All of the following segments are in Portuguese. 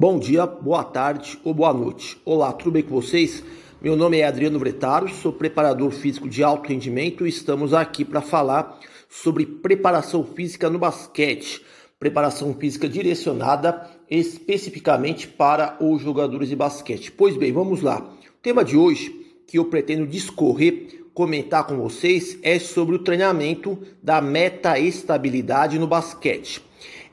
Bom dia, boa tarde ou boa noite. Olá, tudo bem com vocês? Meu nome é Adriano Bretaro, sou preparador físico de alto rendimento e estamos aqui para falar sobre preparação física no basquete. Preparação física direcionada especificamente para os jogadores de basquete. Pois bem, vamos lá. O tema de hoje que eu pretendo discorrer, comentar com vocês é sobre o treinamento da meta-estabilidade no basquete.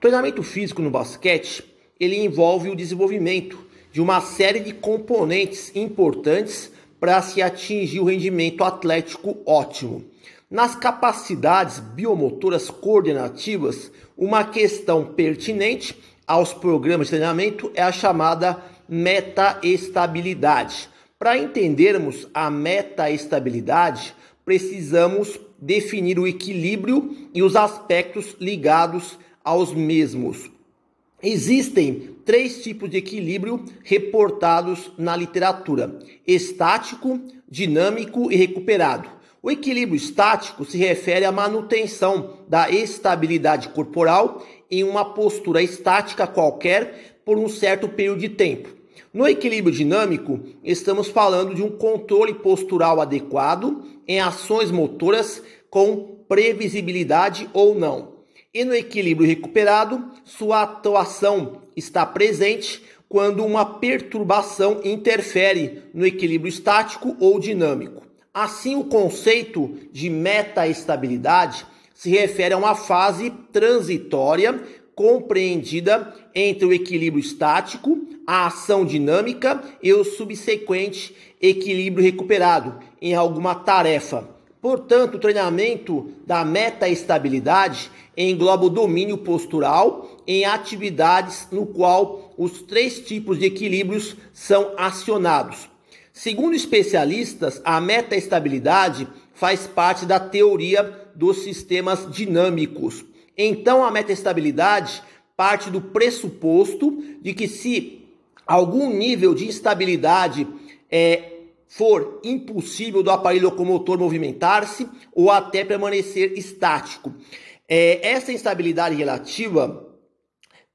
Treinamento físico no basquete ele envolve o desenvolvimento de uma série de componentes importantes para se atingir o rendimento atlético ótimo. Nas capacidades biomotoras coordenativas, uma questão pertinente aos programas de treinamento é a chamada metaestabilidade. Para entendermos a metaestabilidade, precisamos definir o equilíbrio e os aspectos ligados aos mesmos. Existem três tipos de equilíbrio reportados na literatura: estático, dinâmico e recuperado. O equilíbrio estático se refere à manutenção da estabilidade corporal em uma postura estática qualquer por um certo período de tempo. No equilíbrio dinâmico, estamos falando de um controle postural adequado em ações motoras com previsibilidade ou não. E no equilíbrio recuperado, sua atuação está presente quando uma perturbação interfere no equilíbrio estático ou dinâmico. Assim, o conceito de metaestabilidade se refere a uma fase transitória compreendida entre o equilíbrio estático, a ação dinâmica e o subsequente equilíbrio recuperado em alguma tarefa. Portanto, o treinamento da metaestabilidade engloba o domínio postural em atividades no qual os três tipos de equilíbrios são acionados. Segundo especialistas, a metaestabilidade faz parte da teoria dos sistemas dinâmicos. Então, a metaestabilidade parte do pressuposto de que se algum nível de instabilidade é, for impossível do aparelho locomotor movimentar-se ou até permanecer estático. É, essa instabilidade relativa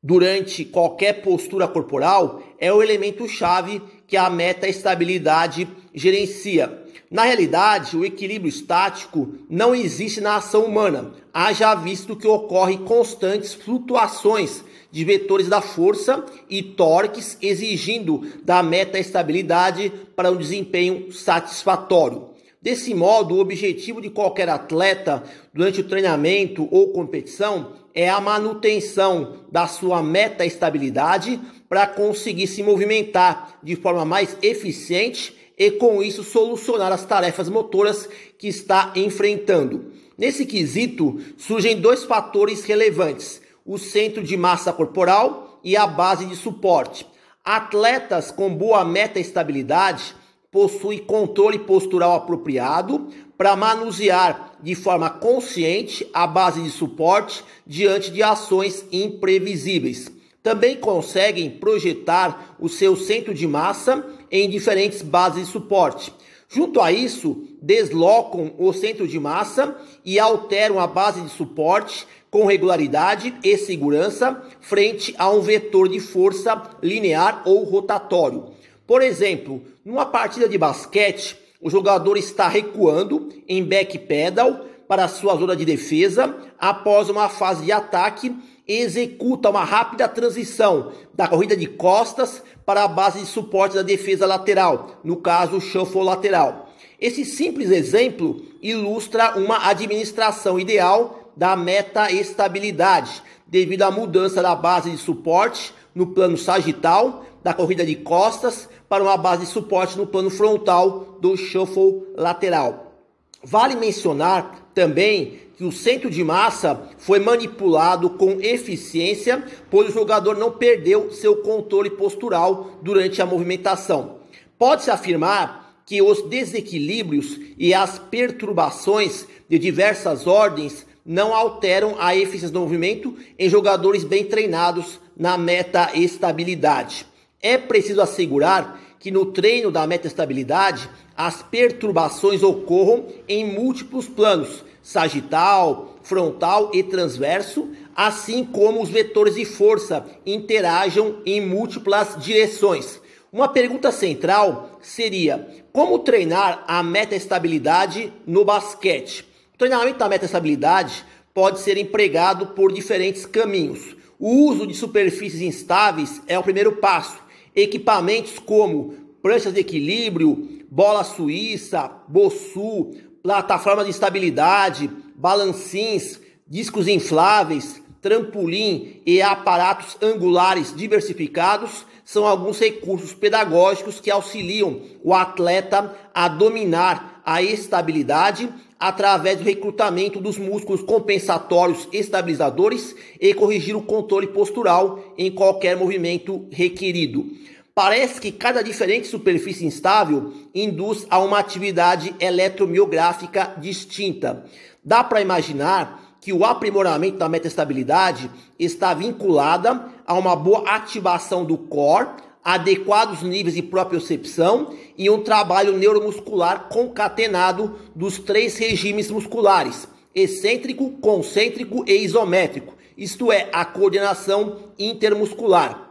durante qualquer postura corporal é o elemento chave que a meta-estabilidade gerencia. Na realidade, o equilíbrio estático não existe na ação humana, haja visto que ocorre constantes flutuações de vetores da força e torques, exigindo da meta-estabilidade para um desempenho satisfatório. Desse modo, o objetivo de qualquer atleta durante o treinamento ou competição é a manutenção da sua meta-estabilidade para conseguir se movimentar de forma mais eficiente e com isso solucionar as tarefas motoras que está enfrentando. Nesse quesito, surgem dois fatores relevantes: o centro de massa corporal e a base de suporte. Atletas com boa meta-estabilidade possui controle postural apropriado para manusear de forma consciente a base de suporte diante de ações imprevisíveis. Também conseguem projetar o seu centro de massa em diferentes bases de suporte. Junto a isso, deslocam o centro de massa e alteram a base de suporte com regularidade e segurança frente a um vetor de força linear ou rotatório. Por exemplo, numa partida de basquete, o jogador está recuando em back pedal para sua zona de defesa após uma fase de ataque executa uma rápida transição da corrida de costas para a base de suporte da defesa lateral, no caso, o shuffle lateral. Esse simples exemplo ilustra uma administração ideal da meta estabilidade, devido à mudança da base de suporte no plano sagital da corrida de costas para uma base de suporte no plano frontal do shuffle lateral. Vale mencionar também que o centro de massa foi manipulado com eficiência, pois o jogador não perdeu seu controle postural durante a movimentação. Pode-se afirmar que os desequilíbrios e as perturbações de diversas ordens não alteram a eficiência do movimento em jogadores bem treinados na meta estabilidade. É preciso assegurar que no treino da metaestabilidade as perturbações ocorram em múltiplos planos, sagital, frontal e transverso, assim como os vetores de força interajam em múltiplas direções. Uma pergunta central seria: como treinar a metaestabilidade no basquete? O treinamento da metaestabilidade pode ser empregado por diferentes caminhos. O uso de superfícies instáveis é o primeiro passo. Equipamentos como pranchas de equilíbrio, bola suíça, bossu, plataforma de estabilidade, balancins, discos infláveis, trampolim e aparatos angulares diversificados são alguns recursos pedagógicos que auxiliam o atleta a dominar a estabilidade através do recrutamento dos músculos compensatórios estabilizadores e corrigir o controle postural em qualquer movimento requerido. Parece que cada diferente superfície instável induz a uma atividade eletromiográfica distinta. Dá para imaginar que o aprimoramento da metaestabilidade está vinculada a uma boa ativação do core, adequados níveis de propriocepção e um trabalho neuromuscular concatenado dos três regimes musculares: excêntrico, concêntrico e isométrico, isto é, a coordenação intermuscular.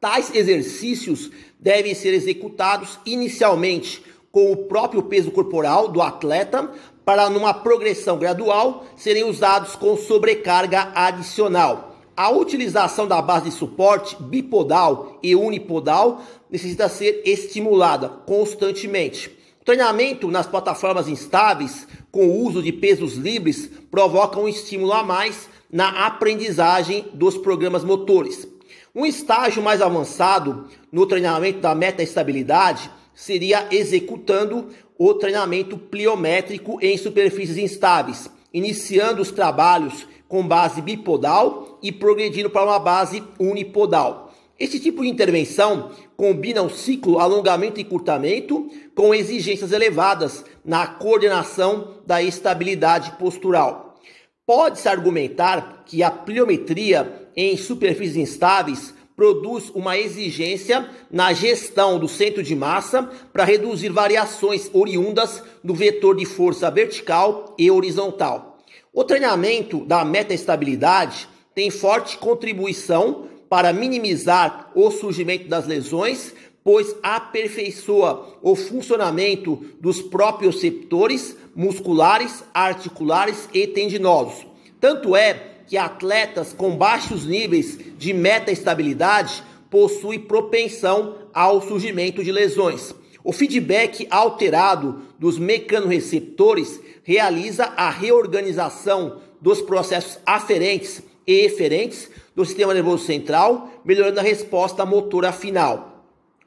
Tais exercícios devem ser executados inicialmente com o próprio peso corporal do atleta, para numa progressão gradual serem usados com sobrecarga adicional. A utilização da base de suporte bipodal e unipodal necessita ser estimulada constantemente. O treinamento nas plataformas instáveis, com o uso de pesos livres, provoca um estímulo a mais na aprendizagem dos programas motores. Um estágio mais avançado no treinamento da metaestabilidade seria executando o treinamento pliométrico em superfícies instáveis, iniciando os trabalhos com base bipodal e progredindo para uma base unipodal. Esse tipo de intervenção combina o ciclo alongamento e encurtamento com exigências elevadas na coordenação da estabilidade postural. Pode-se argumentar que a pliometria em superfícies instáveis produz uma exigência na gestão do centro de massa para reduzir variações oriundas do vetor de força vertical e horizontal. O treinamento da metaestabilidade tem forte contribuição para minimizar o surgimento das lesões, pois aperfeiçoa o funcionamento dos próprios receptores musculares, articulares e tendinosos. Tanto é que atletas com baixos níveis de metaestabilidade possuem propensão ao surgimento de lesões. O feedback alterado dos mecanorreceptores realiza a reorganização dos processos aferentes e eferentes do sistema nervoso central, melhorando a resposta motora final.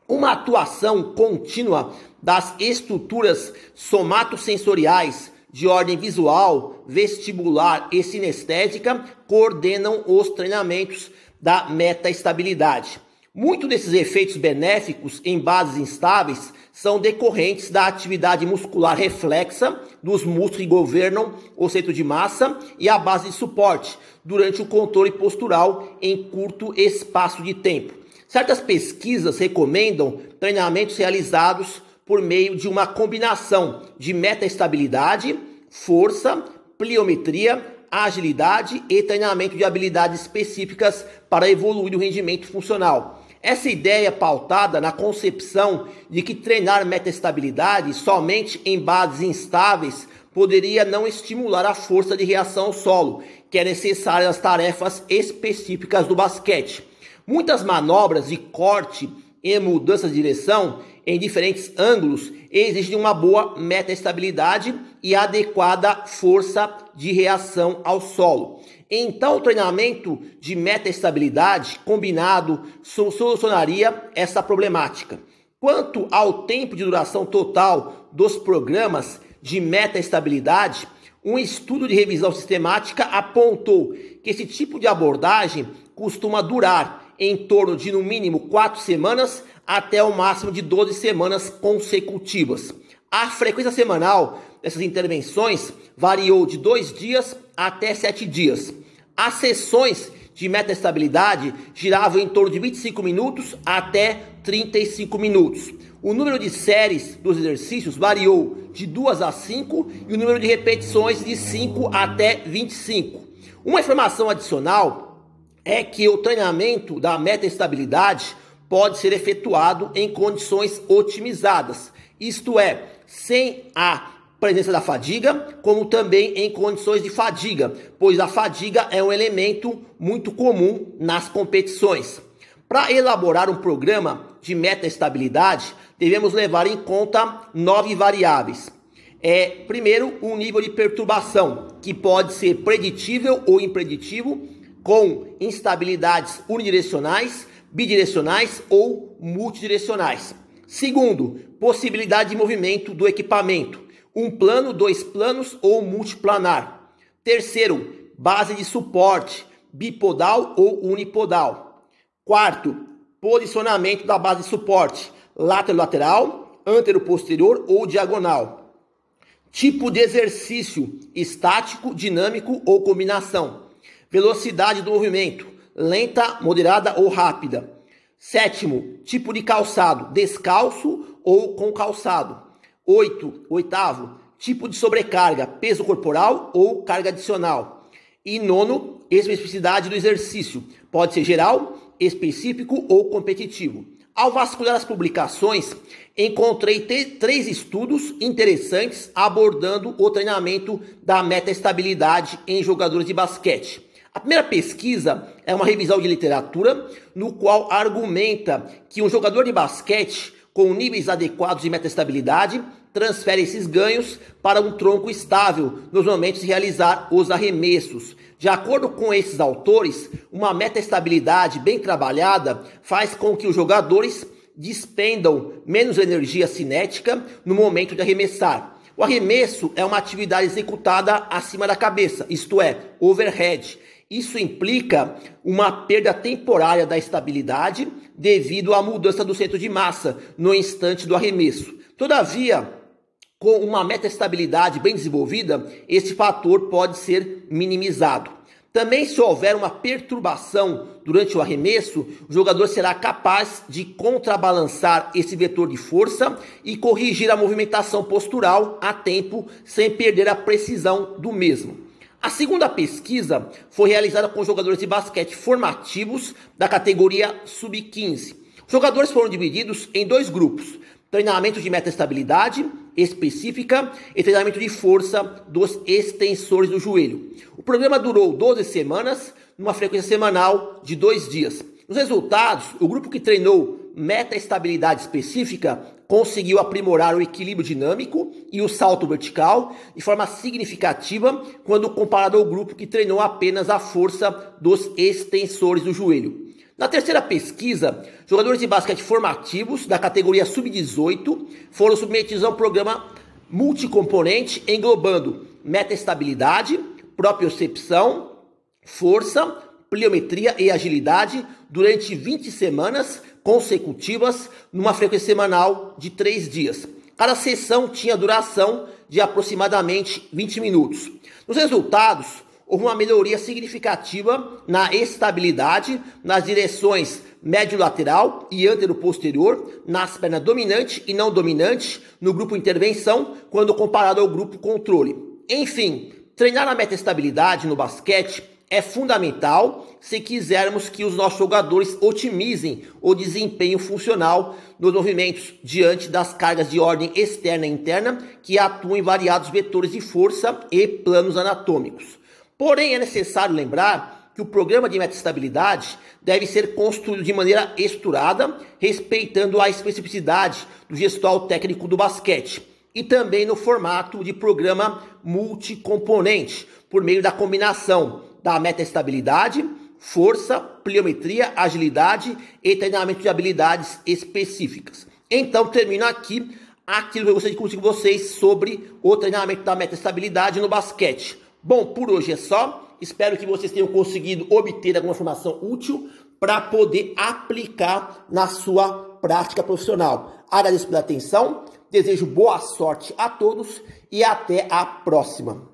Uma atuação contínua das estruturas somatosensoriais de ordem visual, vestibular e sinestésica coordenam os treinamentos da metaestabilidade. Muitos desses efeitos benéficos em bases instáveis são decorrentes da atividade muscular reflexa dos músculos que governam o centro de massa e a base de suporte durante o controle postural em curto espaço de tempo. Certas pesquisas recomendam treinamentos realizados por meio de uma combinação de metaestabilidade, força, pliometria, agilidade e treinamento de habilidades específicas para evoluir o rendimento funcional. Essa ideia é pautada na concepção de que treinar metaestabilidade somente em bases instáveis poderia não estimular a força de reação ao solo, que é necessária nas tarefas específicas do basquete. Muitas manobras de corte e mudança de direção em diferentes ângulos exigem uma boa metaestabilidade e adequada força de reação ao solo. Então, o treinamento de metaestabilidade combinado solucionaria essa problemática. Quanto ao tempo de duração total dos programas de metaestabilidade, um estudo de revisão sistemática apontou que esse tipo de abordagem costuma durar em torno de no mínimo quatro semanas até o máximo de 12 semanas consecutivas. A frequência semanal dessas intervenções variou de dois dias até sete dias. As sessões de metaestabilidade giravam em torno de 25 minutos até 35 minutos. O número de séries dos exercícios variou de 2 a 5 e o número de repetições de 5 até 25. Uma informação adicional é que o treinamento da meta-estabilidade pode ser efetuado em condições otimizadas, isto é, sem a presença da fadiga, como também em condições de fadiga, pois a fadiga é um elemento muito comum nas competições. Para elaborar um programa de meta-estabilidade, devemos levar em conta nove variáveis. É, primeiro, o um nível de perturbação, que pode ser preditível ou impreditivo, com instabilidades unidirecionais, bidirecionais ou multidirecionais. Segundo, possibilidade de movimento do equipamento, um plano, dois planos ou multiplanar. Terceiro, base de suporte, bipodal ou unipodal. Quarto, posicionamento da base de suporte, lateral-lateral, antero-posterior ou diagonal. Tipo de exercício: estático, dinâmico ou combinação. Velocidade do movimento: lenta, moderada ou rápida. Sétimo, tipo de calçado: descalço ou com calçado. Oito, oitavo, tipo de sobrecarga: peso corporal ou carga adicional. E nono, especificidade do exercício: pode ser geral, específico ou competitivo. Ao vasculhar as publicações, encontrei três estudos interessantes abordando o treinamento da metaestabilidade em jogadores de basquete. A primeira pesquisa é uma revisão de literatura no qual argumenta que um jogador de basquete com níveis adequados de metaestabilidade transfere esses ganhos para um tronco estável nos momentos de realizar os arremessos. De acordo com esses autores, uma metaestabilidade bem trabalhada faz com que os jogadores despendam menos energia cinética no momento de arremessar. O arremesso é uma atividade executada acima da cabeça, isto é, overhead. Isso implica uma perda temporária da estabilidade devido à mudança do centro de massa no instante do arremesso. Todavia, com uma metaestabilidade bem desenvolvida, esse fator pode ser minimizado. Também, se houver uma perturbação durante o arremesso, o jogador será capaz de contrabalançar esse vetor de força e corrigir a movimentação postural a tempo, sem perder a precisão do mesmo. A segunda pesquisa foi realizada com jogadores de basquete formativos da categoria sub-15. Os jogadores foram divididos em dois grupos: treinamento de metaestabilidade específica e treinamento de força dos extensores do joelho. O programa durou 12 semanas, numa frequência semanal de dois dias. Nos resultados, o grupo que treinou metaestabilidade específica conseguiu aprimorar o equilíbrio dinâmico e o salto vertical de forma significativa quando comparado ao grupo que treinou apenas a força dos extensores do joelho. Na terceira pesquisa, jogadores de basquete formativos da categoria sub-18 foram submetidos a um programa multicomponente englobando metaestabilidade, propiocepção, força, pliometria e agilidade durante 20 semanas consecutivas numa frequência semanal de 3 dias. Cada sessão tinha duração de aproximadamente 20 minutos. Nos resultados, houve uma melhoria significativa na estabilidade nas direções médio-lateral e antero-posterior, nas pernas dominante e não dominante, no grupo intervenção, quando comparado ao grupo controle. Enfim, treinar a metaestabilidade no basquete é fundamental se quisermos que os nossos jogadores otimizem o desempenho funcional nos movimentos diante das cargas de ordem externa e interna que atuam em variados vetores de força e planos anatômicos. Porém, é necessário lembrar que o programa de metaestabilidade deve ser construído de maneira estruturada, respeitando a especificidade do gestual técnico do basquete e também no formato de programa multicomponente, por meio da combinação da metaestabilidade, força, pliometria, agilidade e treinamento de habilidades específicas. Então, termino aqui aquilo que eu gostaria de discutir com vocês sobre o treinamento da metaestabilidade no basquete. Bom, por hoje é só. Espero que vocês tenham conseguido obter alguma informação útil para poder aplicar na sua prática profissional. Agradeço pela atenção, desejo boa sorte a todos e até a próxima.